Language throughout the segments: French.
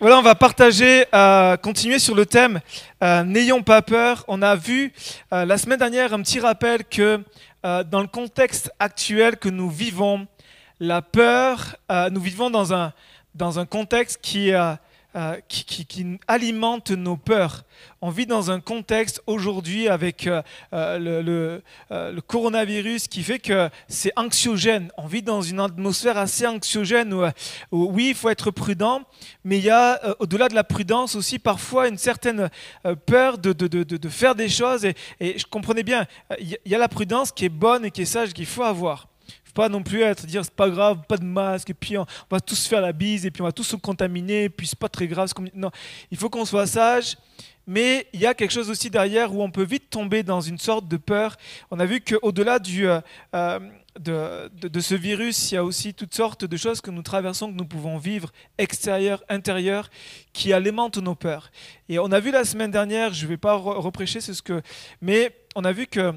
Voilà, on va partager, euh, continuer sur le thème euh, N'ayons pas peur. On a vu euh, la semaine dernière un petit rappel que euh, dans le contexte actuel que nous vivons, la peur, euh, nous vivons dans un, dans un contexte qui, euh, qui, qui- qui alimente nos peurs. On vit dans un contexte aujourd'hui avec euh, euh, le, coronavirus qui fait que c'est anxiogène. On vit dans une atmosphère assez anxiogène où, oui, il faut être prudent, mais il y a au-delà de la prudence aussi parfois une certaine peur de, faire des choses. Et, je comprenais bien, il y a la prudence qui est bonne et qui est sage qu'il faut avoir. Pas non plus être dire c'est pas grave, pas de masque, et puis on, va tous faire la bise, et puis on va tous se contaminer, et puis c'est pas très grave. Non, il faut qu'on soit sage. Mais il y a quelque chose aussi derrière où on peut vite tomber dans une sorte de peur. On a vu qu'au-delà du, euh, euh, de, de- ce virus, il y a aussi toutes sortes de choses que nous traversons, que nous pouvons vivre, extérieures, intérieures, qui alimentent nos peurs. Et on a vu la semaine dernière, je ne vais pas re- reprêcher c'est ce que... Mais on a vu que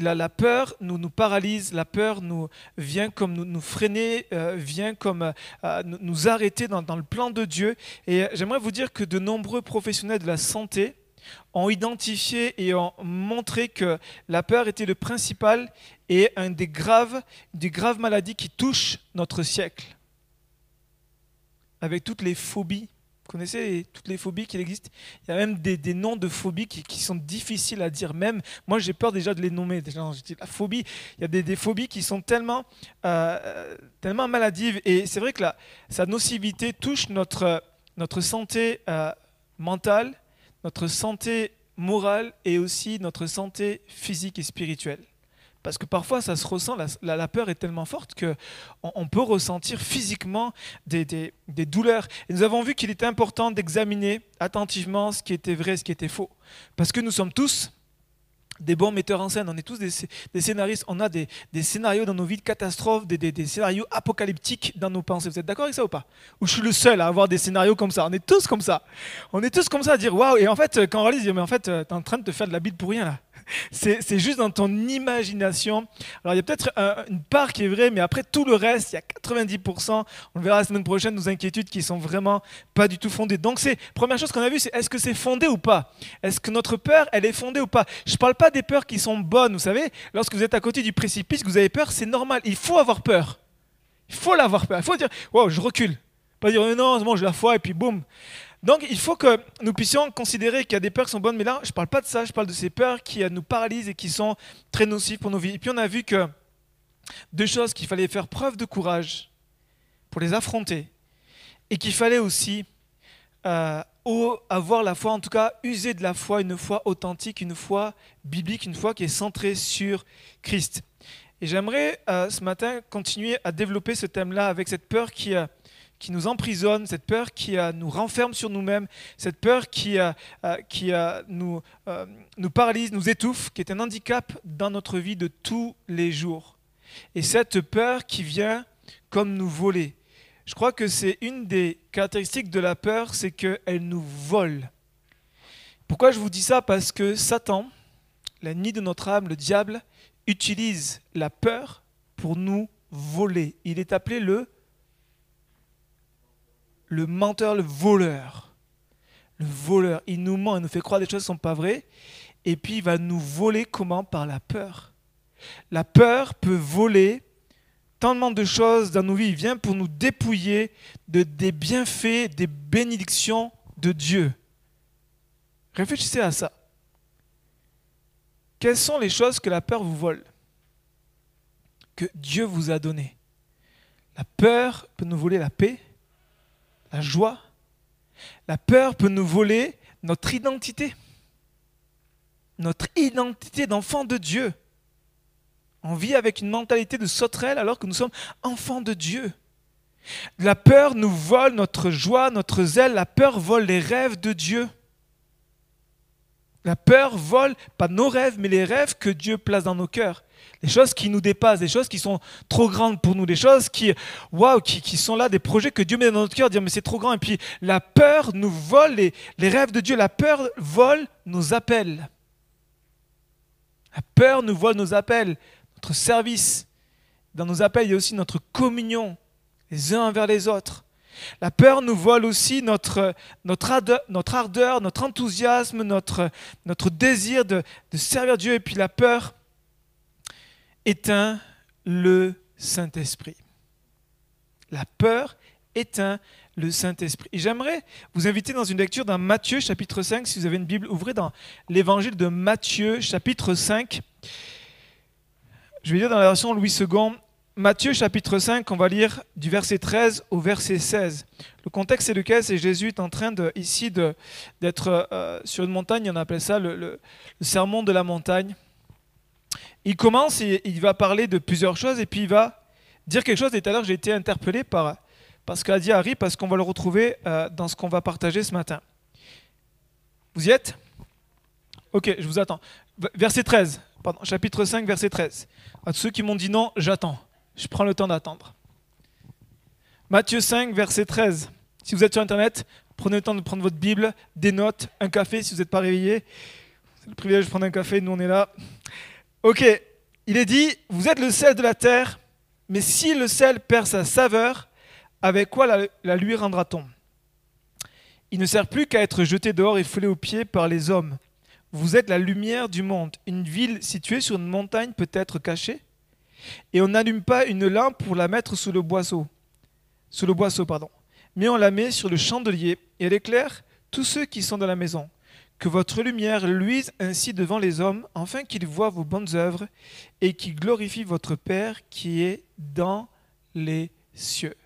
la, la peur nous, paralyse, la peur nous vient comme nous, freiner, euh, vient comme euh, nous, arrêter dans, dans le plan de Dieu. Et euh, j'aimerais vous dire que de nombreux professionnels de la santé ont identifié et ont montré que la peur était le principal et un des graves, des graves maladies qui touchent notre siècle. Avec toutes les phobies. Connaissez toutes les phobies qui existent Il y a même des, des noms de phobies qui, qui sont difficiles à dire. Même moi, j'ai peur déjà de les nommer. Déjà, je dis, la phobie, il y a des, des phobies qui sont tellement, euh, euh, tellement maladives. Et c'est vrai que la, sa nocivité touche notre, notre santé euh, mentale, notre santé morale et aussi notre santé physique et spirituelle. Parce que parfois, ça se ressent, la, peur est tellement forte que on, peut ressentir physiquement des, douleurs. Et nous avons vu qu'il était important d'examiner attentivement ce qui était vrai, ce qui était faux. Parce que nous sommes tous des bons metteurs en scène, on est tous des, scé- des scénaristes, on a des, scénarios dans nos vies de des- des scénarios apocalyptiques dans nos pensées. Vous êtes d'accord avec ça ou pas? Ou je suis le seul à avoir des scénarios comme ça? On est tous comme ça. On est tous comme ça à dire waouh. Et en fait, quand on réalise, mais en fait, euh, t'es en train de te faire de la bite pour rien là. C'est juste dans ton imagination. Alors il y a peut-être euh, une part qui est vraie, mais après tout le reste, il y a 90%, on le verra la semaine prochaine, nos inquiétudes qui sont vraiment pas du tout fondées. Donc c'est première chose qu'on a vue, c'est est-ce que c'est fondé ou pas? Est-ce que notre peur, elle est fondée ou pas? Je parle pas des peurs qui sont bonnes, vous savez, lorsque vous êtes à côté du précipice, que vous avez peur, c'est normal. Il faut avoir peur. Il faut l'avoir peur. Il faut dire, wow, je recule. Pas dire, non, bon, j'ai la foi, et puis boum. Donc, il faut que nous puissions considérer qu'il y a des peurs qui sont bonnes, mais là, je ne parle pas de ça, je parle de ces peurs qui nous paralysent et qui sont très nocives pour nos vies. Et puis, on a vu que deux choses, qu'il fallait faire preuve de courage pour les affronter, et qu'il fallait aussi euh, avoir la foi, en tout cas, user de la foi, une foi authentique, une foi biblique, une foi qui est centrée sur Christ. Et j'aimerais euh, ce matin continuer à développer ce thème-là avec cette peur qui, euh, qui nous emprisonne, cette peur qui euh, nous renferme sur nous-mêmes, cette peur qui, euh, euh, qui nous, nous paralyse, nous étouffe, qui est un handicap dans notre vie de tous les jours. Et cette peur qui vient comme nous voler. Je crois que c'est une des caractéristiques de la peur, c'est qu'elle nous vole. Pourquoi je vous dis ça? Parce que Satan, l'ennemi de notre âme, le diable, utilise la peur pour nous voler. Il est appelé le, le menteur, le voleur. Le voleur. Il nous ment, il nous fait croire des choses qui ne sont pas vraies. Et puis il va nous voler comment? Par la peur. La peur peut voler tellement de choses dans nos vies. Il vient pour nous dépouiller de, des bienfaits, des bénédictions de Dieu. Réfléchissez à ça. Quelles sont les choses que la peur vous vole? Que Dieu vous a données La peur peut nous voler la paix, la joie. La peur peut nous voler notre identité. Notre identité d'enfant de Dieu. On vit avec une mentalité de sauterelle alors que nous sommes enfants de Dieu. La peur nous vole notre joie, notre zèle. La peur vole les rêves de Dieu. La peur vole pas nos rêves, mais les rêves que Dieu place dans nos cœurs. Les choses qui nous dépassent, des choses qui sont trop grandes pour nous, des choses qui, waouh, qui, sont là, des projets que Dieu met dans notre cœur, dire mais c'est trop grand. Et puis la peur nous vole les, les rêves de Dieu. La peur vole nos appels. La peur nous vole nos appels, notre service. Dans nos appels, il y a aussi notre communion, les uns envers les autres. La peur nous vole aussi notre, notre, ardeur, notre, enthousiasme, notre, notre désir de servir Dieu. Et puis la peur éteint le Saint-Esprit. La peur éteint le Saint-Esprit. Et j'aimerais vous inviter dans une lecture dans Matthieu chapitre 5. Si vous avez une Bible, ouvrez dans l'évangile de Matthieu chapitre 5. Je vais lire dans la version Louis II. Matthieu chapitre 5, on va lire du verset 13 au verset 16. Le contexte c'est lequel? C'est Jésus est en train de, ici d'être euh, sur une montagne, on appelle ça le, sermon de la montagne. Il commence et il va parler de plusieurs choses et puis il va dire quelque chose. Et tout à l'heure j'ai été interpellé par, par ce qu'a dit Harry parce qu'on va le retrouver euh, dans ce qu'on va partager ce matin. Vous y êtes? Ok, je vous attends. Verset 13, pardon, chapitre 5, verset 13. À ceux qui m'ont dit non, j'attends. Je prends le temps d'attendre. Matthieu 5, verset 13. Si vous êtes sur Internet, prenez le temps de prendre votre Bible, des notes, un café si vous n'êtes pas réveillé. C'est le privilège de prendre un café, nous on est là. Ok, il est dit, vous êtes le sel de la terre, mais si le sel perd sa saveur, avec quoi la, lui rendra-t-on? Il ne sert plus qu'à être jeté dehors et foulé aux pieds par les hommes. Vous êtes la lumière du monde. Une ville située sur une montagne peut être cachée? Et on n'allume pas une lampe pour la mettre sous le boisseau, sous le boisseau, pardon, mais on la met sur le chandelier et elle éclaire tous ceux qui sont dans la maison. Que votre lumière luise ainsi devant les hommes, afin qu'ils voient vos bonnes œuvres et qu'ils glorifient votre Père qui est dans les cieux.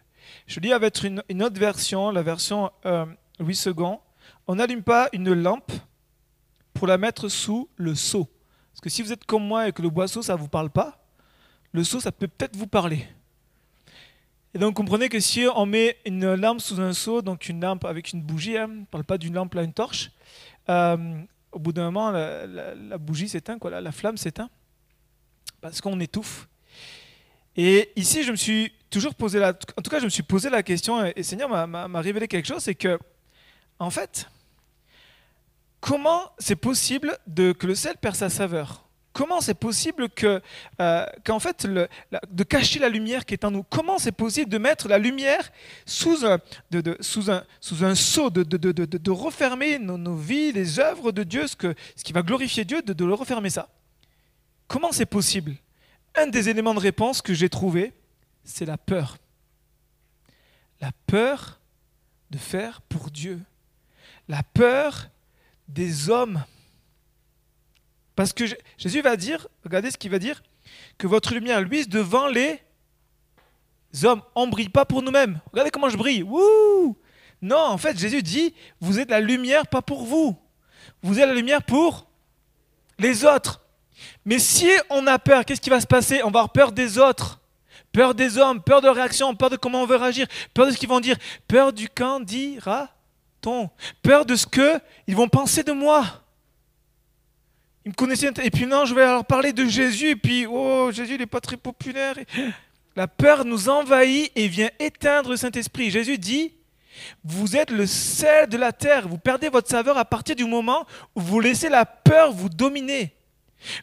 Je lis avec une, autre version, la version euh, Louis. On n'allume pas une lampe pour la mettre sous le seau. Parce que si vous êtes comme moi et que le boisseau, ça ne vous parle pas, le seau, ça peut peut-être vous parler. Et donc comprenez que si on met une lampe sous un seau, donc une lampe avec une bougie, hein, on ne parle pas d'une lampe là, une torche, euh, au bout d'un moment, la, bougie s'éteint, la, flamme s'éteint, parce qu'on étouffe. Et ici, je me suis toujours posé la, en tout cas, je me suis posé la question, et Seigneur m'a révélé quelque chose, c'est que, en fait, comment c'est possible de, que le sel perd sa saveur? Comment c'est possible que, euh, qu'en fait, de cacher la lumière qui est en nous Comment c'est possible de mettre la lumière sous un, de, sous un, sous un seau, de, de refermer nos, vies, les œuvres de Dieu, ce, que, ce qui va glorifier Dieu, de, le refermer ça? Comment c'est possible? Un des éléments de réponse que j'ai trouvé, c'est la peur. La peur de faire pour Dieu. La peur des hommes parce que Jésus va dire, regardez ce qu'il va dire, que votre lumière luise devant les hommes. On ne brille pas pour nous-mêmes. Regardez comment je brille. Wouh non, en fait, Jésus dit, vous êtes la lumière, pas pour vous. Vous êtes la lumière pour les autres. Mais si on a peur, qu'est-ce qui va se passer? On va avoir peur des autres. Peur des hommes, peur de réaction, peur de comment on veut réagir, peur de ce qu'ils vont dire, peur du quand dira-t-on, peur de ce qu'ils vont penser de moi. Ils me connaissaient. Et puis non, je vais leur parler de Jésus. Et puis, oh, Jésus n'est pas très populaire. La peur nous envahit et vient éteindre le Saint-Esprit. Jésus dit, vous êtes le sel de la terre. Vous perdez votre saveur à partir du moment où vous laissez la peur vous dominer.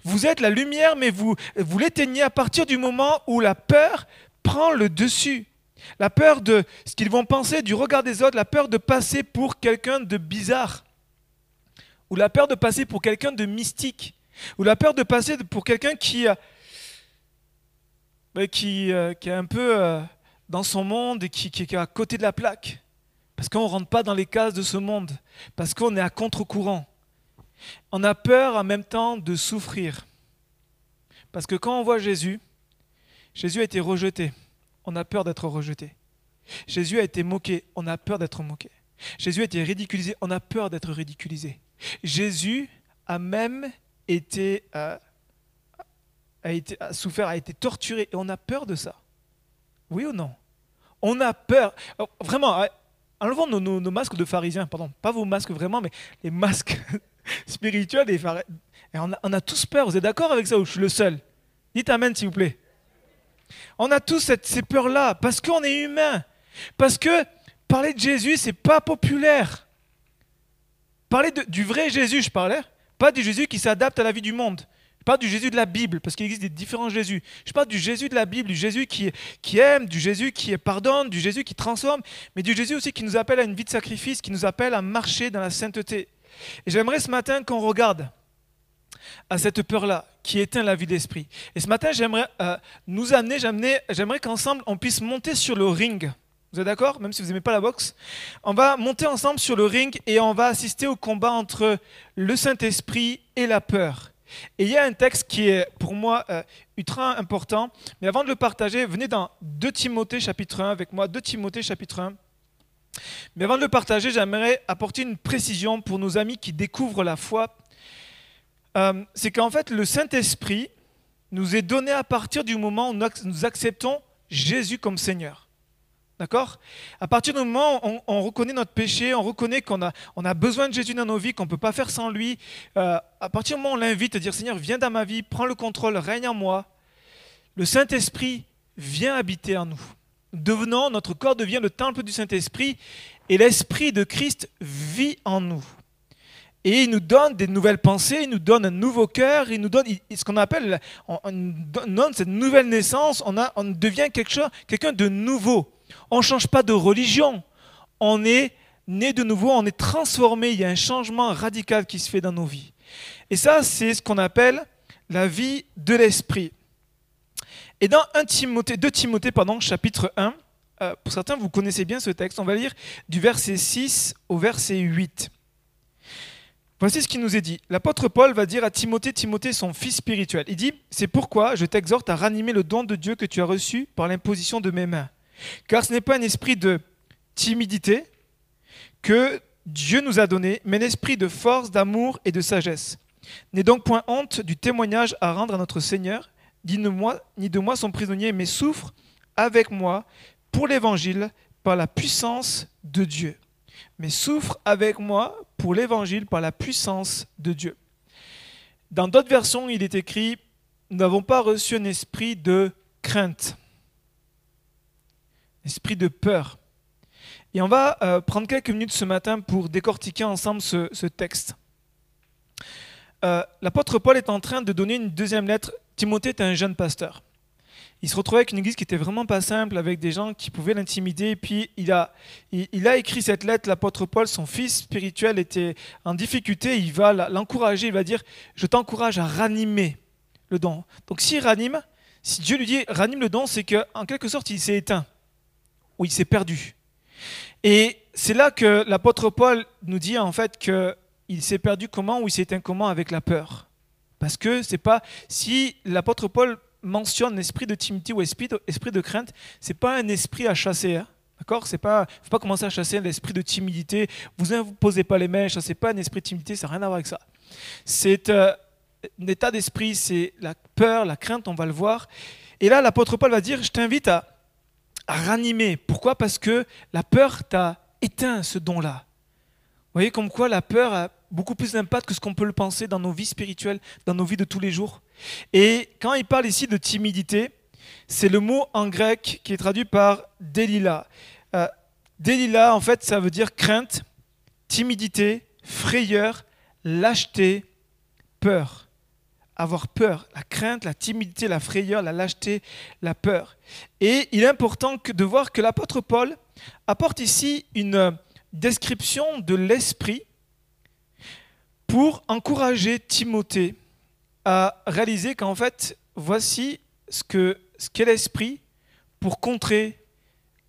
Vous êtes la lumière, mais vous, vous l'éteignez à partir du moment où la peur prend le dessus. La peur de ce qu'ils vont penser du regard des autres, la peur de passer pour quelqu'un de bizarre ou la peur de passer pour quelqu'un de mystique, ou la peur de passer pour quelqu'un qui, bah, qui, euh, qui, est un peu euh, dans son monde et qui, qui, est à côté de la plaque. Parce qu'on ne rentre pas dans les cases de ce monde, parce qu'on est à contre-courant. On a peur en même temps de souffrir. Parce que quand on voit Jésus, Jésus a été rejeté. On a peur d'être rejeté. Jésus a été moqué. On a peur d'être moqué. Jésus a été ridiculisé. On a peur d'être ridiculisé. Jésus a même été, euh, souffert, a été torturé, et on a peur de ça. Oui ou non? On a peur. Oh, vraiment, enlevons nos, masques de pharisiens, pardon, pas vos masques vraiment, mais les masques spirituels des pharisiens. On a, on a tous peur, vous êtes d'accord avec ça ou je suis le seul? Dites Amen s'il vous plaît. On a tous cette, ces peurs-là parce qu'on est humain. Parce que parler de Jésus, c'est pas populaire. Parler du vrai Jésus, je parlais, pas du Jésus qui s'adapte à la vie du monde. Je parle du Jésus de la Bible, parce qu'il existe des différents Jésus. Je parle du Jésus de la Bible, du Jésus qui, qui aime, du Jésus qui pardonne, du Jésus qui transforme, mais du Jésus aussi qui nous appelle à une vie de sacrifice, qui nous appelle à marcher dans la sainteté. Et j'aimerais ce matin qu'on regarde à cette peur-là qui éteint la vie d'esprit. Et ce matin, j'aimerais euh, nous amener, j'aimerais qu'ensemble, on puisse monter sur le ring. Vous êtes d'accord Même si vous n'aimez pas la boxe? On va monter ensemble sur le ring et on va assister au combat entre le Saint-Esprit et la peur. Et il y a un texte qui est pour moi euh, ultra important. Mais avant de le partager, venez dans 2 Timothée chapitre 1 avec moi. 2 Timothée chapitre 1. Mais avant de le partager, j'aimerais apporter une précision pour nos amis qui découvrent la foi. Euh, c'est qu'en fait, le Saint-Esprit nous est donné à partir du moment où nous acceptons Jésus comme Seigneur. D'accord? À partir du moment où on, reconnaît notre péché, on reconnaît qu'on a, besoin de Jésus dans nos vies, qu'on ne peut pas faire sans lui, euh, à partir du moment où on l'invite à dire Seigneur, viens dans ma vie, prends le contrôle, règne en moi, le Saint-Esprit vient habiter en nous. Devenant, notre corps devient le temple du Saint-Esprit et l'Esprit de Christ vit en nous. Et il nous donne des nouvelles pensées, il nous donne un nouveau cœur, il nous donne ce qu'on appelle, on, donne cette nouvelle naissance, on, devient quelqu'un de nouveau. On ne change pas de religion. On est né de nouveau, on est transformé. Il y a un changement radical qui se fait dans nos vies. Et ça, c'est ce qu'on appelle la vie de l'esprit. Et dans 1 Timothée, 2 Timothée, pardon, chapitre 1, euh, pour certains, vous connaissez bien ce texte. On va lire du verset 6 au verset 8. Voici ce qui nous est dit. L'apôtre Paul va dire à Timothée, Timothée, son fils spirituel. Il dit, c'est pourquoi je t'exhorte à ranimer le don de Dieu que tu as reçu par l'imposition de mes mains. Car ce n'est pas un esprit de timidité que Dieu nous a donné, mais un esprit de force, d'amour et de sagesse. N'aie donc point honte du témoignage à rendre à notre Seigneur, ni de moi, ni de moi son prisonnier, mais souffre avec moi pour l'évangile par la puissance de Dieu. Mais souffre avec moi pour l'évangile par la puissance de Dieu. Dans d'autres versions, il est écrit Nous n'avons pas reçu un esprit de crainte, esprit de peur. Et on va euh, prendre quelques minutes ce matin pour décortiquer ensemble ce, texte. Euh, l'apôtre Paul est en train de donner une deuxième lettre. Timothée est un jeune pasteur. Il se retrouvait avec une église qui était vraiment pas simple, avec des gens qui pouvaient l'intimider. Puis il a, il, a écrit cette lettre, l'apôtre Paul, son fils spirituel était en difficulté. Il va l'encourager, il va dire Je t'encourage à ranimer le don. Donc s'il ranime, si Dieu lui dit ranime le don, c'est qu'en quelque sorte il s'est éteint où il s'est perdu. Et c'est là que l'apôtre Paul nous dit en fait qu'il s'est perdu comment ou il s'est éteint comment avec la peur. Parce que c'est pas si l'apôtre Paul mentionne l'esprit de timidité ou esprit de, esprit de crainte, c'est pas un esprit à chasser. Hein. D'accord? C'est pas, faut pas commencer à chasser l'esprit de timidité. Vous ne posez pas les mains, c'est pas un esprit de timidité, ça n'a rien à voir avec ça. C'est euh, un état d'esprit, c'est la peur, la crainte, on va le voir. Et là, l'apôtre Paul va dire, je t'invite à ranimer. Pourquoi? Parce que la peur t'a éteint ce don-là. Vous voyez comme quoi la peur a beaucoup plus d'impact que ce qu'on peut le penser dans nos vies spirituelles, dans nos vies de tous les jours. Et quand il parle ici de timidité, c'est le mot en grec qui est traduit par délila. Euh, délila, en fait, ça veut dire crainte, timidité, frayeur, lâcheté, peur avoir peur, la crainte, la timidité, la frayeur, la lâcheté, la peur. Et il est important de voir que l'apôtre Paul apporte ici une description de l'esprit pour encourager Timothée à réaliser qu'en fait, voici ce qu'est l'esprit pour contrer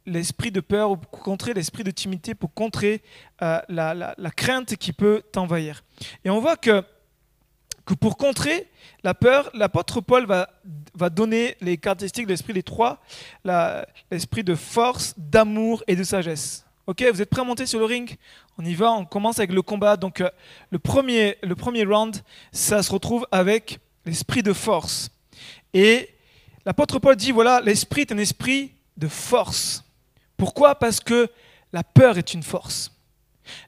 l'esprit de peur ou pour contrer l'esprit de timidité, pour contrer euh, la, la, crainte qui peut t'envahir. Et on voit que que pour contrer la peur, l'apôtre Paul va, donner les caractéristiques de l'esprit, les trois, l'esprit de force, d'amour et de sagesse. Ok, vous êtes prêts à monter sur le ring? On y va, on commence avec le combat. Donc euh, le, premier, le premier round, ça se retrouve avec l'esprit de force. Et l'apôtre Paul dit, voilà, l'esprit est un esprit de force. Pourquoi? Parce que la peur est une force.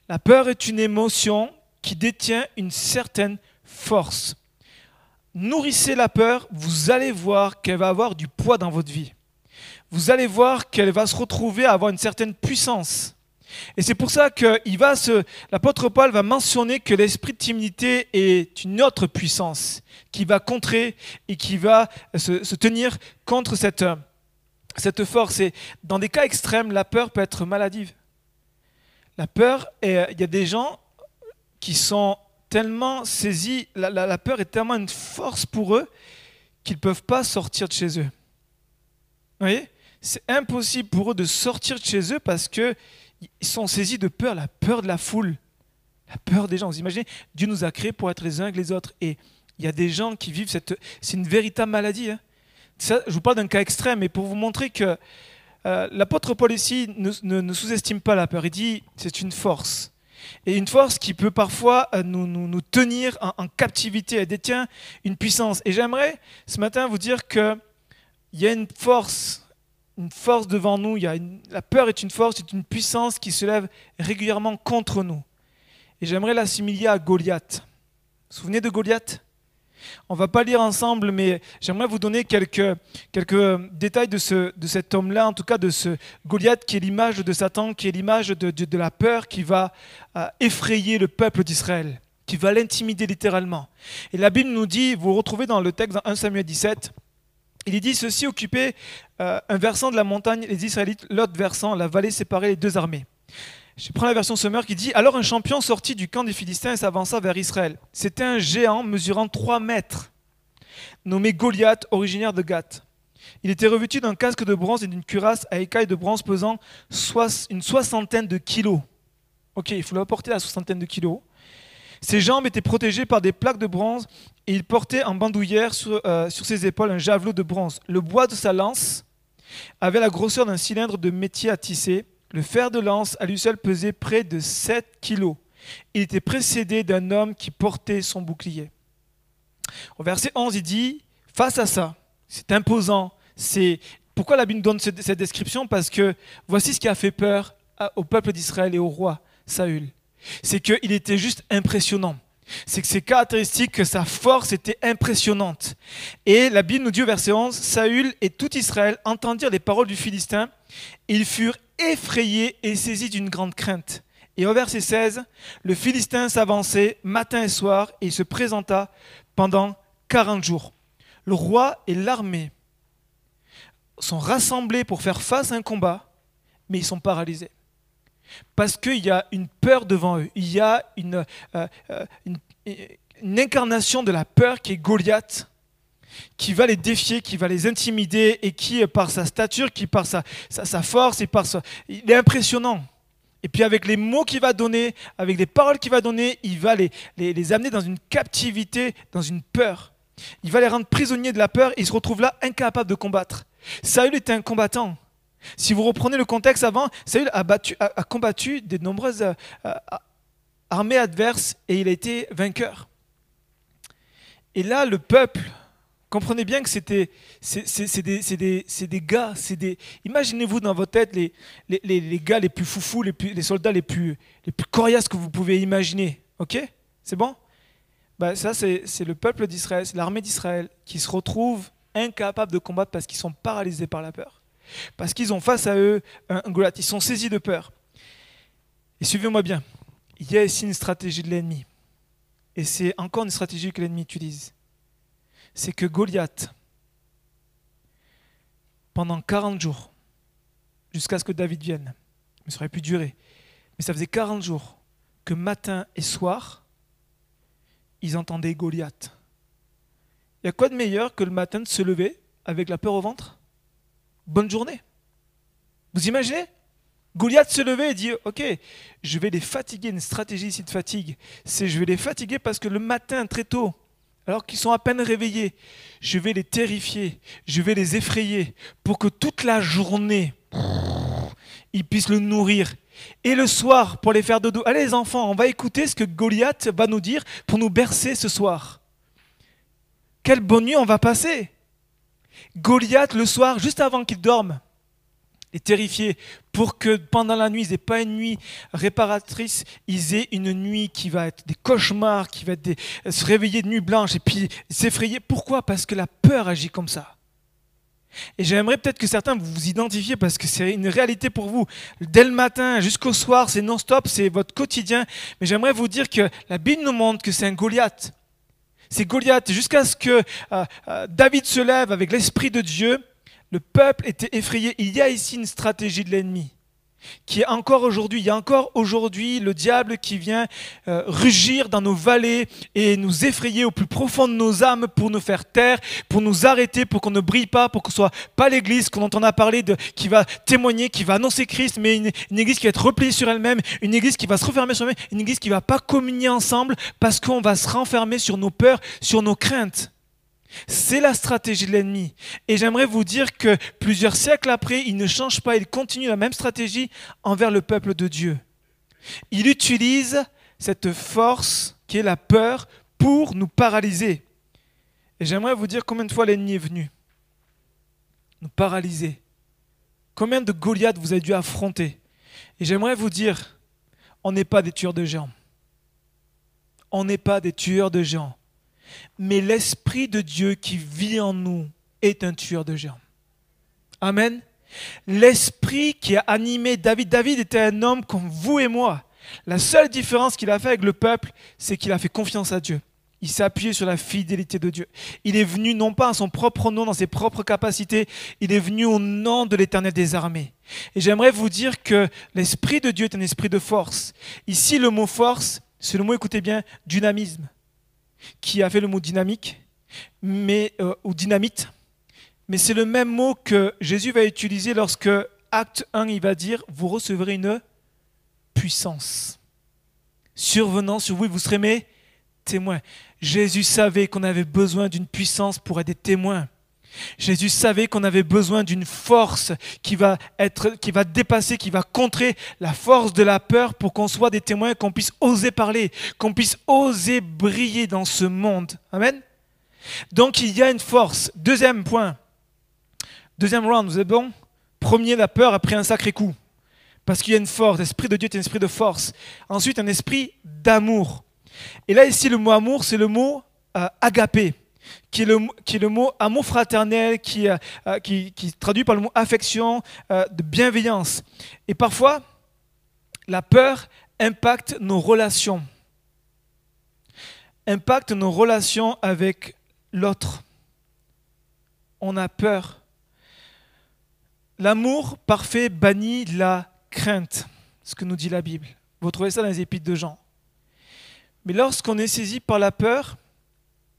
La peur est une émotion qui détient une certaine force. Nourrissez la peur, vous allez voir qu'elle va avoir du poids dans votre vie. Vous allez voir qu'elle va se retrouver à avoir une certaine puissance. Et c'est pour ça que l'apôtre Paul va mentionner que l'esprit de timidité est une autre puissance qui va contrer et qui va se, tenir contre cette, cette force. Et dans des cas extrêmes, la peur peut être maladive. La peur, il y a des gens qui sont tellement saisis, la, peur est tellement une force pour eux qu'ils ne peuvent pas sortir de chez eux. Vous voyez? C'est impossible pour eux de sortir de chez eux parce que ils sont saisis de peur, la peur de la foule, la peur des gens. Vous imaginez, Dieu nous a créés pour être les uns avec les autres. Et il y a des gens qui vivent cette... C'est une véritable maladie. Hein. Je vous parle d'un cas extrême, mais pour vous montrer que euh, l'apôtre Paul ici ne, sous-estime pas la peur. Il dit c'est une force. Et une force qui peut parfois euh, nous, tenir en, captivité. Elle détient une puissance. Et j'aimerais ce matin vous dire qu'il y a une force une force devant nous. Il y a la peur est une force, c'est une puissance qui se lève régulièrement contre nous. Et j'aimerais l'assimiler à Goliath. Vous vous souvenez de Goliath? On va pas lire ensemble, mais j'aimerais vous donner quelques, quelques détails de, ce, de cet homme-là, en tout cas de ce Goliath qui est l'image de Satan, qui est l'image de, de, la peur qui va euh, effrayer le peuple d'Israël, qui va l'intimider littéralement. Et la Bible nous dit, vous retrouvez dans le texte dans 1 Samuel 17, il dit ceci occupait euh, un versant de la montagne, les Israélites, l'autre versant, la vallée séparait les deux armées. Je prends la version Sommer qui dit Alors un champion sortit du camp des Philistins et s'avança vers Israël. C'était un géant mesurant 3 mètres, nommé Goliath, originaire de Gath. Il était revêtu d'un casque de bronze et d'une cuirasse à écailles de bronze pesant une soixantaine de kilos. Ok, il faut porter la soixantaine de kilos. Ses jambes étaient protégées par des plaques de bronze et il portait en bandoulière euh, sur ses épaules un javelot de bronze. Le bois de sa lance avait la grosseur d'un cylindre de métier à tisser. Le fer de lance à lui seul pesait près de 7 kilos. Il était précédé d'un homme qui portait son bouclier. Au verset 11, il dit, face à ça, c'est imposant, c'est... Pourquoi la Bible donne cette description? Parce que voici ce qui a fait peur au peuple d'Israël et au roi Saül c'est qu'il était juste impressionnant. C'est que ses caractéristiques, que sa force était impressionnante. Et la Bible nous dit au verset 11, Saül et tout Israël entendirent les paroles du Philistin, ils furent effrayés et saisis d'une grande crainte. Et au verset 16, le Philistin s'avançait matin et soir et se présenta pendant 40 jours. Le roi et l'armée sont rassemblés pour faire face à un combat, mais ils sont paralysés. Parce qu'il y a une peur devant eux. Il y a euh, euh, une, une, incarnation de la peur qui est Goliath, qui va les défier, qui va les intimider et qui, par sa stature, qui par sa, sa, force et par sa... Il est impressionnant. Et puis avec les mots qu'il va donner, avec les paroles qu'il va donner, il va les, les, amener dans une captivité, dans une peur. Il va les rendre prisonniers de la peur et ils se retrouvent là incapables de combattre. Saül était un combattant. Si vous reprenez le contexte avant, Saül a, combattu de nombreuses euh, armées adverses et il a été vainqueur. Et là, le peuple, comprenez bien que c'était c'est des, des, gars, des. Imaginez-vous dans votre tête les, les, les, gars les plus foufous, les, plus, les soldats les plus, les plus coriaces que vous pouvez imaginer. Ok? C'est bon? Bah, Ça, c'est le peuple d'Israël, c'est l'armée d'Israël qui se retrouve incapable de combattre parce qu'ils sont paralysés par la peur. Parce qu'ils ont face à eux un Goliath. Ils sont saisis de peur. Et suivez-moi bien. Il y a ici une stratégie de l'ennemi. Et c'est encore une stratégie que l'ennemi utilise. C'est que Goliath, pendant 40 jours, jusqu'à ce que David vienne, mais ça aurait pu durer, mais ça faisait 40 jours que matin et soir, ils entendaient Goliath. Il y a quoi de meilleur que le matin de se lever avec la peur au ventre? Bonne journée. Vous imaginez? Goliath se levait et dit Ok, je vais les fatiguer. Une stratégie ici de fatigue, c'est je vais les fatiguer parce que le matin, très tôt, alors qu'ils sont à peine réveillés, je vais les terrifier, je vais les effrayer pour que toute la journée, ils puissent le nourrir. Et le soir, pour les faire dodo. Allez, les enfants, on va écouter ce que Goliath va nous dire pour nous bercer ce soir. Quelle bonne nuit on va passer Goliath, le soir, juste avant qu'il dorme, est terrifié pour que pendant la nuit, ils n'aient pas une nuit réparatrice, ils aient une nuit qui va être des cauchemars, qui va être se réveiller de nuit blanche et puis s'effrayer. Pourquoi? Parce que la peur agit comme ça. Et j'aimerais peut-être que certains vous vous identifiez parce que c'est une réalité pour vous. Dès le matin jusqu'au soir, c'est non-stop, c'est votre quotidien. Mais j'aimerais vous dire que la Bible nous montre que c'est un Goliath. C'est Goliath. Jusqu'à ce que euh, euh, David se lève avec l'Esprit de Dieu, le peuple était effrayé. Il y a ici une stratégie de l'ennemi qui est encore aujourd'hui, il y a encore aujourd'hui le diable qui vient euh, rugir dans nos vallées et nous effrayer au plus profond de nos âmes pour nous faire taire, pour nous arrêter, pour qu'on ne brille pas, pour qu'on soit pas l'église qu'on entend parler de, qui va témoigner, qui va annoncer Christ, mais une, église qui va être repliée sur elle-même, une église qui va se refermer sur elle-même, une église qui va pas communier ensemble parce qu'on va se renfermer sur nos peurs, sur nos craintes. C'est la stratégie de l'ennemi. Et j'aimerais vous dire que plusieurs siècles après, il ne change pas, il continue la même stratégie envers le peuple de Dieu. Il utilise cette force qui est la peur pour nous paralyser. Et j'aimerais vous dire combien de fois l'ennemi est venu nous paralyser. Combien de Goliaths vous avez dû affronter. Et j'aimerais vous dire, on n'est pas des tueurs de géants. On n'est pas des tueurs de géants mais l'Esprit de Dieu qui vit en nous est un tueur de géants. Amen. L'Esprit qui a animé David, David était un homme comme vous et moi. La seule différence qu'il a fait avec le peuple, c'est qu'il a fait confiance à Dieu. Il s'est appuyé sur la fidélité de Dieu. Il est venu non pas à son propre nom, dans ses propres capacités, il est venu au nom de l'Éternel des armées. Et j'aimerais vous dire que l'Esprit de Dieu est un esprit de force. Ici, le mot force, c'est le mot, écoutez bien, dynamisme qui a fait le mot dynamique mais, euh, ou dynamite. Mais c'est le même mot que Jésus va utiliser lorsque, acte 1, il va dire, vous recevrez une puissance. Survenant sur vous, vous serez mes témoins. Jésus savait qu'on avait besoin d'une puissance pour être des témoins. Jésus savait qu'on avait besoin d'une force qui va être, qui va dépasser, qui va contrer la force de la peur pour qu'on soit des témoins, qu'on puisse oser parler, qu'on puisse oser briller dans ce monde. Amen. Donc il y a une force. Deuxième point. Deuxième round, vous êtes bon? Premier, la peur a pris un sacré coup. Parce qu'il y a une force. L'esprit de Dieu est un esprit de force. Ensuite, un esprit d'amour. Et là, ici, le mot amour, c'est le mot euh, agapé qui est le, mot amour fraternel, qui, euh, euh, qui, traduit par le mot affection, euh, de bienveillance. Et parfois, la peur impacte nos relations, impacte nos relations avec l'autre. On a peur. L'amour parfait bannit la crainte, ce que nous dit la Bible. Vous trouvez ça dans les épîtres de Jean. Mais lorsqu'on est saisi par la peur,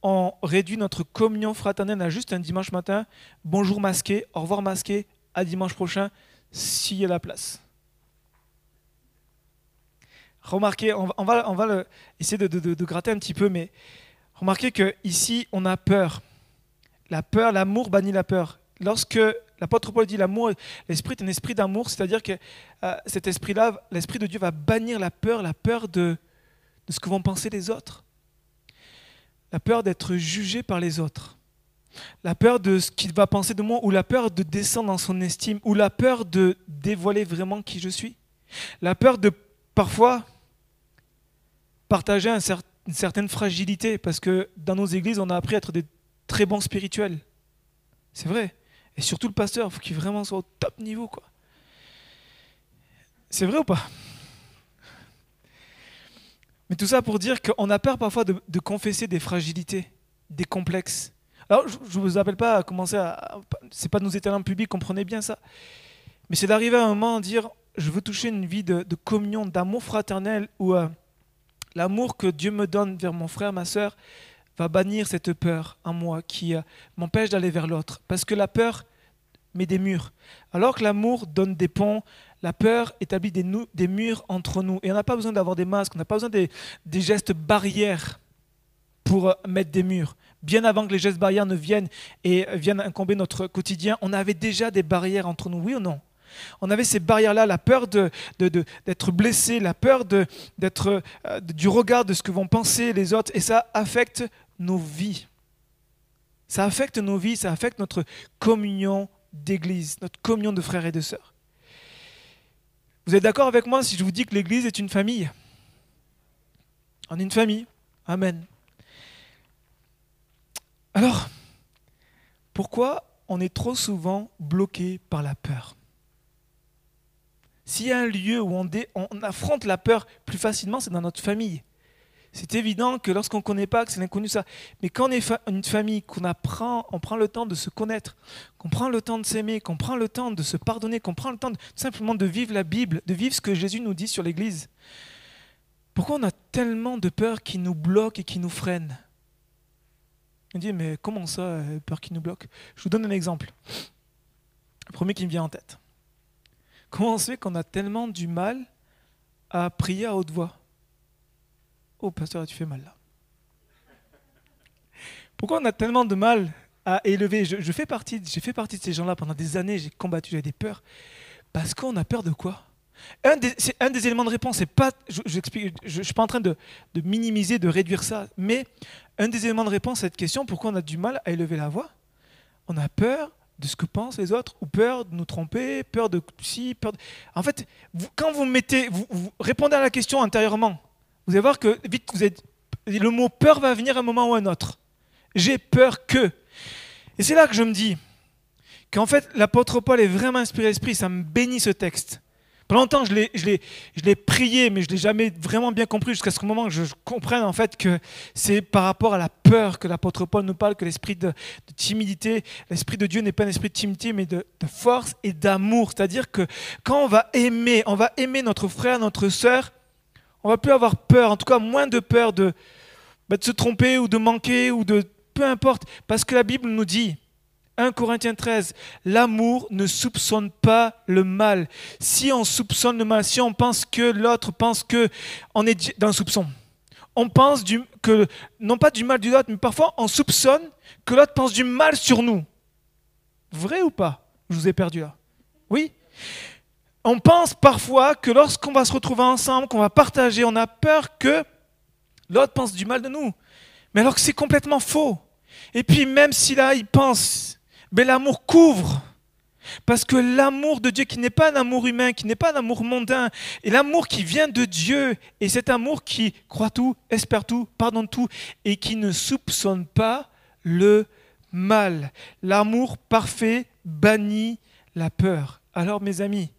on réduit notre communion fraternelle à juste un dimanche matin. Bonjour masqué, au revoir masqué, à dimanche prochain, s'il y a la place. Remarquez, on va, essayer de, gratter un petit peu, mais remarquez qu'ici, on a peur. La peur, l'amour bannit la peur. Lorsque l'apôtre Paul dit l'amour, l'esprit est un esprit d'amour, c'est-à-dire que euh, cet esprit-là, l'esprit de Dieu va bannir la peur, la peur de ce que vont penser les autres la peur d'être jugé par les autres, la peur de ce qu'il va penser de moi, ou la peur de descendre dans son estime, ou la peur de dévoiler vraiment qui je suis, la peur de parfois partager une certaine fragilité, parce que dans nos églises, on a appris à être des très bons spirituels. C'est vrai. Et surtout le pasteur, il faut qu'il vraiment soit au top niveau. quoi. C'est vrai ou pas? Mais tout ça pour dire qu'on a peur parfois de, confesser des fragilités, des complexes. Alors, je ne vous appelle pas à commencer à. C'est pas de nous étaler en public, comprenez bien ça. Mais c'est d'arriver à un moment à dire je veux toucher une vie de, communion, d'amour fraternel, où euh, l'amour que Dieu me donne vers mon frère, ma soeur, va bannir cette peur en moi qui euh, m'empêche d'aller vers l'autre. Parce que la peur met des murs. Alors que l'amour donne des ponts, la peur établit des, murs entre nous. Et on n'a pas besoin d'avoir des masques, on n'a pas besoin des, gestes barrières pour euh, mettre des murs. Bien avant que les gestes barrières ne viennent et viennent incomber notre quotidien, on avait déjà des barrières entre nous, oui ou non? On avait ces barrières-là, la peur d'être de, de, blessé, la peur d'être euh, du regard de ce que vont penser les autres, et ça affecte nos vies. Ça affecte nos vies, ça affecte notre communion d'église, notre communion de frères et de sœurs. Vous êtes d'accord avec moi si je vous dis que l'Église est une famille? On est une famille. Amen. Alors, pourquoi on est trop souvent bloqué par la peur? S'il y a un lieu où on, on affronte la peur plus facilement, c'est dans notre famille. C'est évident que lorsqu'on ne connaît pas, que c'est l'inconnu, ça. Mais quand on est une famille, qu'on apprend, on prend le temps de se connaître, qu'on prend le temps de s'aimer, qu'on prend le temps de se pardonner, qu'on prend le temps simplement de vivre la Bible, de vivre ce que Jésus nous dit sur l'Église. Pourquoi on a tellement de peur qui nous bloque et qui nous freine On dit, mais comment ça, euh, peur qui nous bloque Je vous donne un exemple. Le premier qui me vient en tête. Comment on se fait qu'on a tellement du mal à prier à haute voix? Oh, pasteur, tu fais mal là. Pourquoi on a tellement de mal à élever? Je, fais partie, J'ai fait partie de ces gens-là pendant des années, j'ai combattu, j'avais des peurs. Parce qu'on a peur de quoi? Un des, éléments de réponse, c'est pas, je ne suis pas en train de, de, minimiser, de réduire ça, mais un des éléments de réponse à cette question, pourquoi on a du mal à élever la voix? On a peur de ce que pensent les autres, ou peur de nous tromper, peur de si, peur de... En fait, quand vous mettez, vous répondez à la question intérieurement, vous allez voir que vite, vous êtes, le mot peur va venir à un moment ou à un autre. J'ai peur que. Et c'est là que je me dis qu'en fait, l'apôtre Paul est vraiment inspiré d'esprit. Ça me bénit ce texte. Pendant longtemps, je l'ai, je l'ai, prié, mais je ne l'ai jamais vraiment bien compris jusqu'à ce moment que je, comprenne en fait que c'est par rapport à la peur que l'apôtre Paul nous parle, que l'esprit de, timidité, l'esprit de Dieu n'est pas un esprit de timidité, mais de, de force et d'amour. C'est-à-dire que quand on va aimer, on va aimer notre frère, notre sœur, on va plus avoir peur, en tout cas moins de peur de, bah, de se tromper ou de manquer ou de peu importe, parce que la Bible nous dit, 1 Corinthiens 13, l'amour ne soupçonne pas le mal. Si on soupçonne le mal, si on pense que l'autre pense que on est dans le soupçon, on pense que non pas du mal du l'autre, mais parfois on soupçonne que l'autre pense du mal sur nous. Vrai ou pas? Je vous ai perdu là. Oui? On pense parfois que lorsqu'on va se retrouver ensemble, qu'on va partager, on a peur que l'autre pense du mal de nous. Mais alors que c'est complètement faux. Et puis même si là, il pense, ben, l'amour couvre. Parce que l'amour de Dieu, qui n'est pas un amour humain, qui n'est pas un amour mondain, et l'amour qui vient de Dieu, et cet amour qui croit tout, espère tout, pardonne tout, et qui ne soupçonne pas le mal. L'amour parfait bannit la peur. Alors mes amis,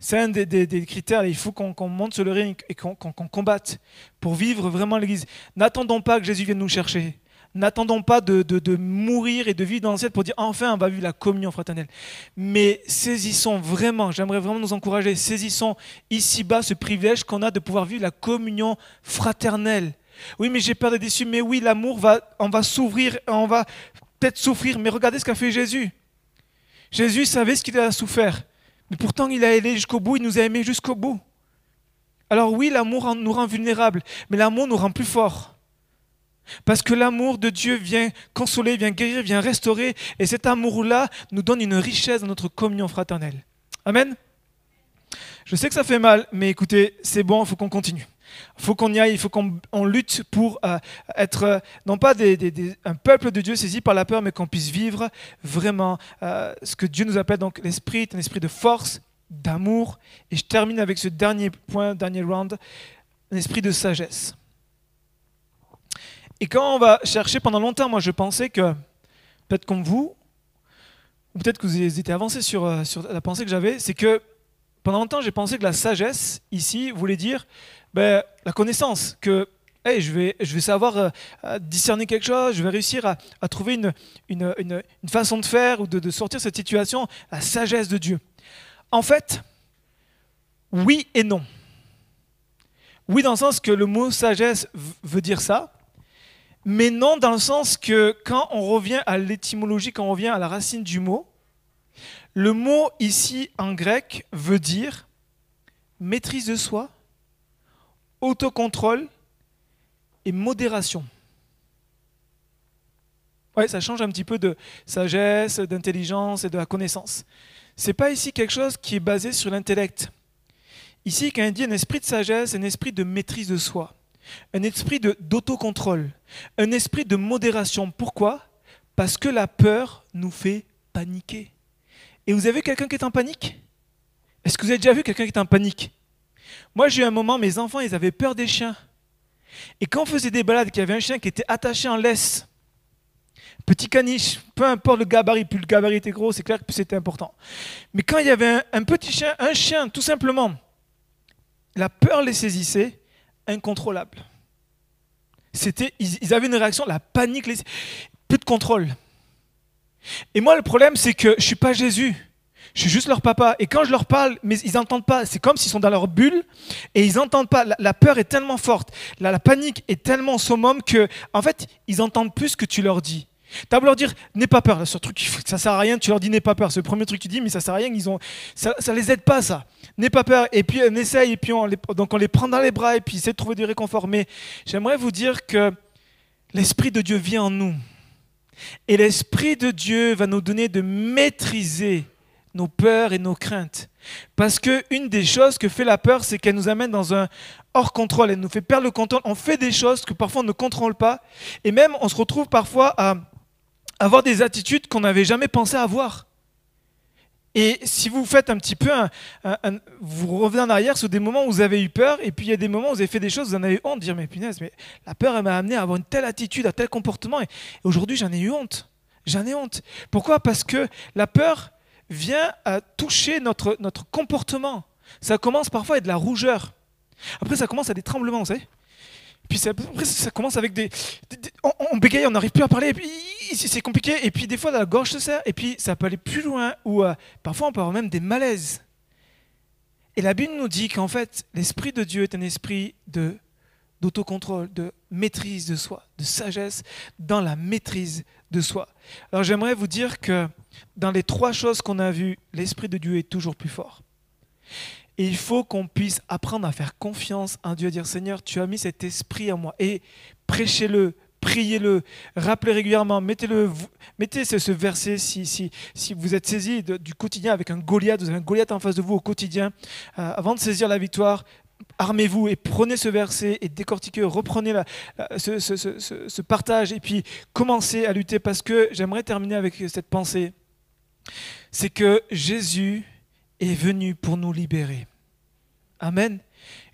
c'est un des, critères. Il faut qu'on monte sur le ring et qu'on combatte pour vivre vraiment l'Église. N'attendons pas que Jésus vienne nous chercher. N'attendons pas de, mourir et de vivre dans l'assiette pour dire enfin on va vivre la communion fraternelle. Mais saisissons vraiment, j'aimerais vraiment nous encourager, saisissons ici-bas ce privilège qu'on a de pouvoir vivre la communion fraternelle. Oui, mais j'ai peur d'être déçu. Mais oui, l'amour va, on va s'ouvrir, on va peut-être souffrir. Mais regardez ce qu'a fait Jésus. Jésus savait ce qu'il a souffert. Mais pourtant, il a aidé jusqu'au bout, il nous a aimés jusqu'au bout. Alors oui, l'amour nous rend vulnérables, mais l'amour nous rend plus forts. Parce que l'amour de Dieu vient consoler, vient guérir, vient restaurer, et cet amour-là nous donne une richesse dans notre communion fraternelle. Amen. Je sais que ça fait mal, mais écoutez, c'est bon, il faut qu'on continue. Il faut qu'on y aille, il faut qu'on lutte pour euh, être euh, non pas un peuple de Dieu saisi par la peur, mais qu'on puisse vivre vraiment euh, ce que Dieu nous appelle donc l'esprit, un esprit de force, d'amour. Et je termine avec ce dernier point, dernier round, un esprit de sagesse. Et quand on va chercher pendant longtemps, moi je pensais que, peut-être comme vous, ou peut-être que vous étiez avancé sur, sur la pensée que j'avais, c'est que pendant longtemps j'ai pensé que la sagesse ici voulait dire ben, la connaissance, que je, vais, je vais savoir euh, discerner quelque chose, je vais réussir à, trouver une, une, une, façon de faire ou de, de, sortir cette situation, la sagesse de Dieu. En fait, oui et non. Oui dans le sens que le mot sagesse veut dire ça, mais non dans le sens que quand on revient à l'étymologie, quand on revient à la racine du mot, le mot ici en grec veut dire maîtrise de soi, autocontrôle et modération. Ouais, ça change un petit peu de sagesse, d'intelligence et de la connaissance. C'est pas ici quelque chose qui est basé sur l'intellect. Ici, quand il dit un esprit de sagesse, un esprit de maîtrise de soi, un esprit d'autocontrôle, un esprit de modération. Pourquoi? Parce que la peur nous fait paniquer. Et vous avez quelqu'un qui est en panique? Est-ce que vous avez déjà vu quelqu'un qui est en panique? Moi, j'ai eu un moment, mes enfants, ils avaient peur des chiens. Et quand on faisait des balades, qu'il y avait un chien qui était attaché en laisse, petit caniche, peu importe le gabarit, plus le gabarit était gros, c'est clair que c'était important. Mais quand il y avait un, petit chien, un chien, tout simplement, la peur les saisissait, incontrôlable. C'était, ils, avaient une réaction, la panique, les, plus de contrôle. Et moi, le problème, c'est que je suis pas Jésus. Je suis juste leur papa. Et quand je leur parle, mais ils n'entendent pas. C'est comme s'ils sont dans leur bulle et ils n'entendent pas. La, peur est tellement forte, la, panique est tellement summum que, en fait, ils entendent plus ce que tu leur dis. Tu as beau leur dire, n'aie pas peur. Ce truc, ça sert à rien. Tu leur dis, n'aie pas peur. C'est le premier truc que tu dis, mais ça sert à rien. Ils ont, ça, ça les aide pas, ça. N'aie pas peur. Et puis on essaye, et puis on les, donc on les prend dans les bras, et puis essaie de trouver du réconfort. Mais j'aimerais vous dire que l'esprit de Dieu vient en nous, et l'esprit de Dieu va nous donner de maîtriser nos peurs et nos craintes. Parce que une des choses que fait la peur, c'est qu'elle nous amène dans un hors contrôle. Elle nous fait perdre le contrôle. On fait des choses que parfois on ne contrôle pas. Et même, on se retrouve parfois à avoir des attitudes qu'on n'avait jamais pensé avoir. Et si vous faites un petit peu, un, vous revenez en arrière sur des moments où vous avez eu peur, et puis il y a des moments où vous avez fait des choses, vous en avez honte, dire mais punaise, mais la peur elle m'a amené à avoir une telle attitude, un tel comportement, et, aujourd'hui j'en ai eu honte. J'en ai honte. Pourquoi? Parce que la peur vient à toucher notre, notre comportement. Ça commence parfois avec de la rougeur. Après ça commence à des tremblements, vous savez. Puis après, ça commence avec des. on, bégaye, on n'arrive plus à parler, et puis c'est compliqué, et puis des fois la gorge se serre, et puis ça peut aller plus loin, ou euh, parfois on peut avoir même des malaises. Et la Bible nous dit qu'en fait, l'Esprit de Dieu est un esprit de d'autocontrôle, de maîtrise de soi, de sagesse dans la maîtrise de soi. Alors j'aimerais vous dire que dans les trois choses qu'on a vues, l'Esprit de Dieu est toujours plus fort. Et il faut qu'on puisse apprendre à faire confiance en Dieu, à dire Seigneur, tu as mis cet esprit en moi. Et prêchez-le, priez-le, rappelez régulièrement, mettez-le, mettez ce, verset si, si, si, vous êtes saisi du quotidien avec un Goliath, vous avez un Goliath en face de vous au quotidien, euh, avant de saisir la victoire, armez-vous et prenez ce verset et décortiquez, reprenez la, ce, ce, ce, partage et puis commencez à lutter parce que j'aimerais terminer avec cette pensée. C'est que Jésus est venu pour nous libérer. Amen.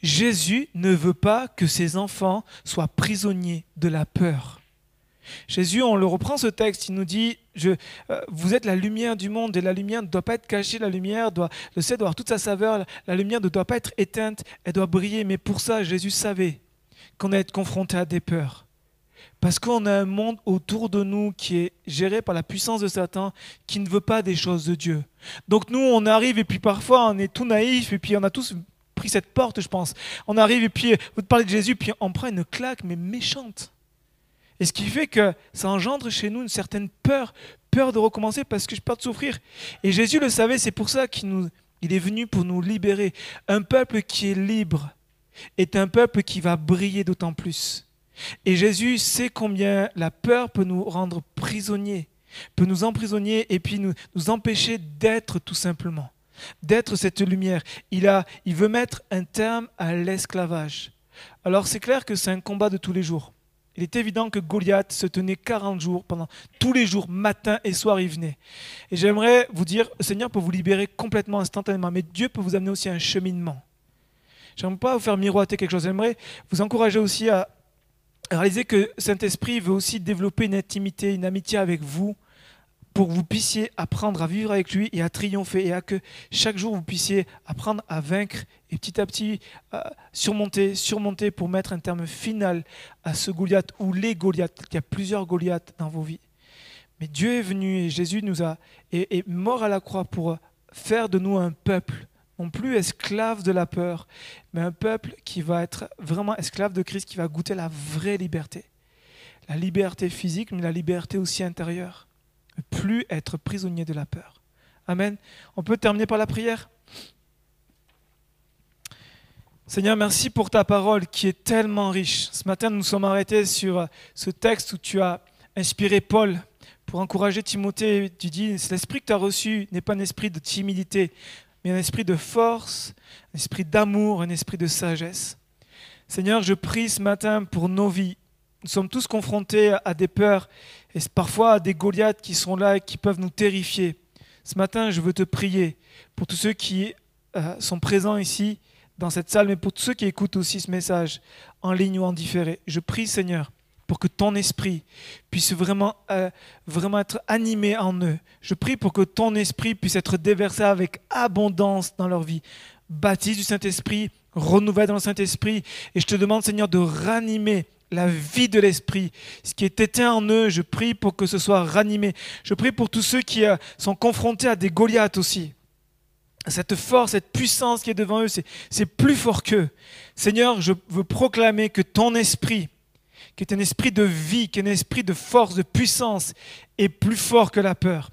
Jésus ne veut pas que ses enfants soient prisonniers de la peur. Jésus, on le reprend ce texte, il nous dit, euh, vous êtes la lumière du monde et la lumière ne doit pas être cachée, la lumière doit, le ciel doit avoir toute sa saveur, la lumière ne doit pas être éteinte, elle doit briller. Mais pour ça, Jésus savait qu'on allait être confronté à des peurs. Parce qu'on a un monde autour de nous qui est géré par la puissance de Satan, qui ne veut pas des choses de Dieu. Donc nous, on arrive et puis parfois on est tout naïf et puis on a tous pris cette porte, je pense. On arrive et puis vous parlez de Jésus, puis on prend une claque, mais méchante. Et ce qui fait que ça engendre chez nous une certaine peur, peur de recommencer parce que je peur de souffrir. Et Jésus le savait, c'est pour ça qu'il est venu pour nous libérer. Un peuple qui est libre est un peuple qui va briller d'autant plus. Et Jésus sait combien la peur peut nous rendre prisonniers, peut nous emprisonner et puis nous, nous empêcher d'être tout simplement, d'être cette lumière. Il, a, il veut mettre un terme à l'esclavage. Alors c'est clair que c'est un combat de tous les jours. Il est évident que Goliath se tenait 40 jours, pendant tous les jours, matin et soir, il venait. Et j'aimerais vous dire, le Seigneur peut vous libérer complètement, instantanément, mais Dieu peut vous amener aussi à un cheminement. J'aimerais pas vous faire miroiter quelque chose, j'aimerais vous encourager aussi à réaliser que Saint-Esprit veut aussi développer une intimité, une amitié avec vous, pour que vous puissiez apprendre à vivre avec lui et à triompher, et à que chaque jour vous puissiez apprendre à vaincre et petit à petit surmonter, surmonter pour mettre un terme final à ce Goliath ou les Goliaths. Il y a plusieurs Goliaths dans vos vies. Mais Dieu est venu et Jésus nous a est mort à la croix pour faire de nous un peuple non plus esclave de la peur, mais un peuple qui va être vraiment esclave de Christ, qui va goûter la vraie liberté. La liberté physique, mais la liberté aussi intérieure. Plus être prisonnier de la peur. Amen. On peut terminer par la prière Seigneur, merci pour ta parole qui est tellement riche. Ce matin, nous nous sommes arrêtés sur ce texte où tu as inspiré Paul pour encourager Timothée. Tu dis, l'esprit que tu as reçu n'est pas un esprit de timidité, mais un esprit de force, un esprit d'amour, un esprit de sagesse. Seigneur, je prie ce matin pour nos vies. Nous sommes tous confrontés à des peurs et parfois à des Goliaths qui sont là et qui peuvent nous terrifier. Ce matin, je veux te prier pour tous ceux qui euh, sont présents ici dans cette salle, mais pour tous ceux qui écoutent aussi ce message en ligne ou en différé. Je prie, Seigneur, pour que ton esprit puisse vraiment, euh, vraiment être animé en eux. Je prie pour que ton esprit puisse être déversé avec abondance dans leur vie. Baptise du Saint-Esprit, renouvelle dans le Saint-Esprit. Et je te demande, Seigneur, de ranimer la vie de l'esprit. Ce qui est éteint en eux, je prie pour que ce soit ranimé. Je prie pour tous ceux qui euh, sont confrontés à des Goliaths aussi. Cette force, cette puissance qui est devant eux, c'est plus fort qu'eux. Seigneur, je veux proclamer que ton esprit, qui est un esprit de vie, qui est un esprit de force, de puissance, est plus fort que la peur.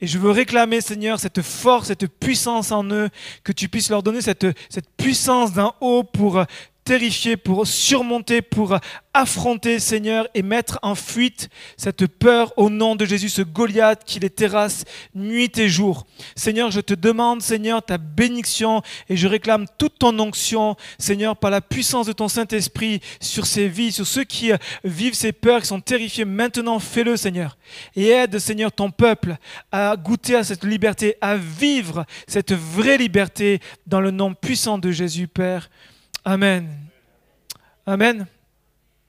Et je veux réclamer, Seigneur, cette force, cette puissance en eux, que tu puisses leur donner cette, cette puissance d'un haut pour terrifier, pour surmonter, pour affronter, Seigneur, et mettre en fuite cette peur au nom de Jésus, ce Goliath qui les terrasse nuit et jour. Seigneur, je te demande, Seigneur, ta bénédiction et je réclame toute ton onction, Seigneur, par la puissance de ton Saint-Esprit sur ces vies, sur ceux qui vivent ces peurs, qui sont terrifiés. Maintenant, fais-le, Seigneur. Et aide, Seigneur, ton peuple à goûter à cette liberté, à vivre cette vraie liberté dans le nom puissant de Jésus, Père. Amen. Amen.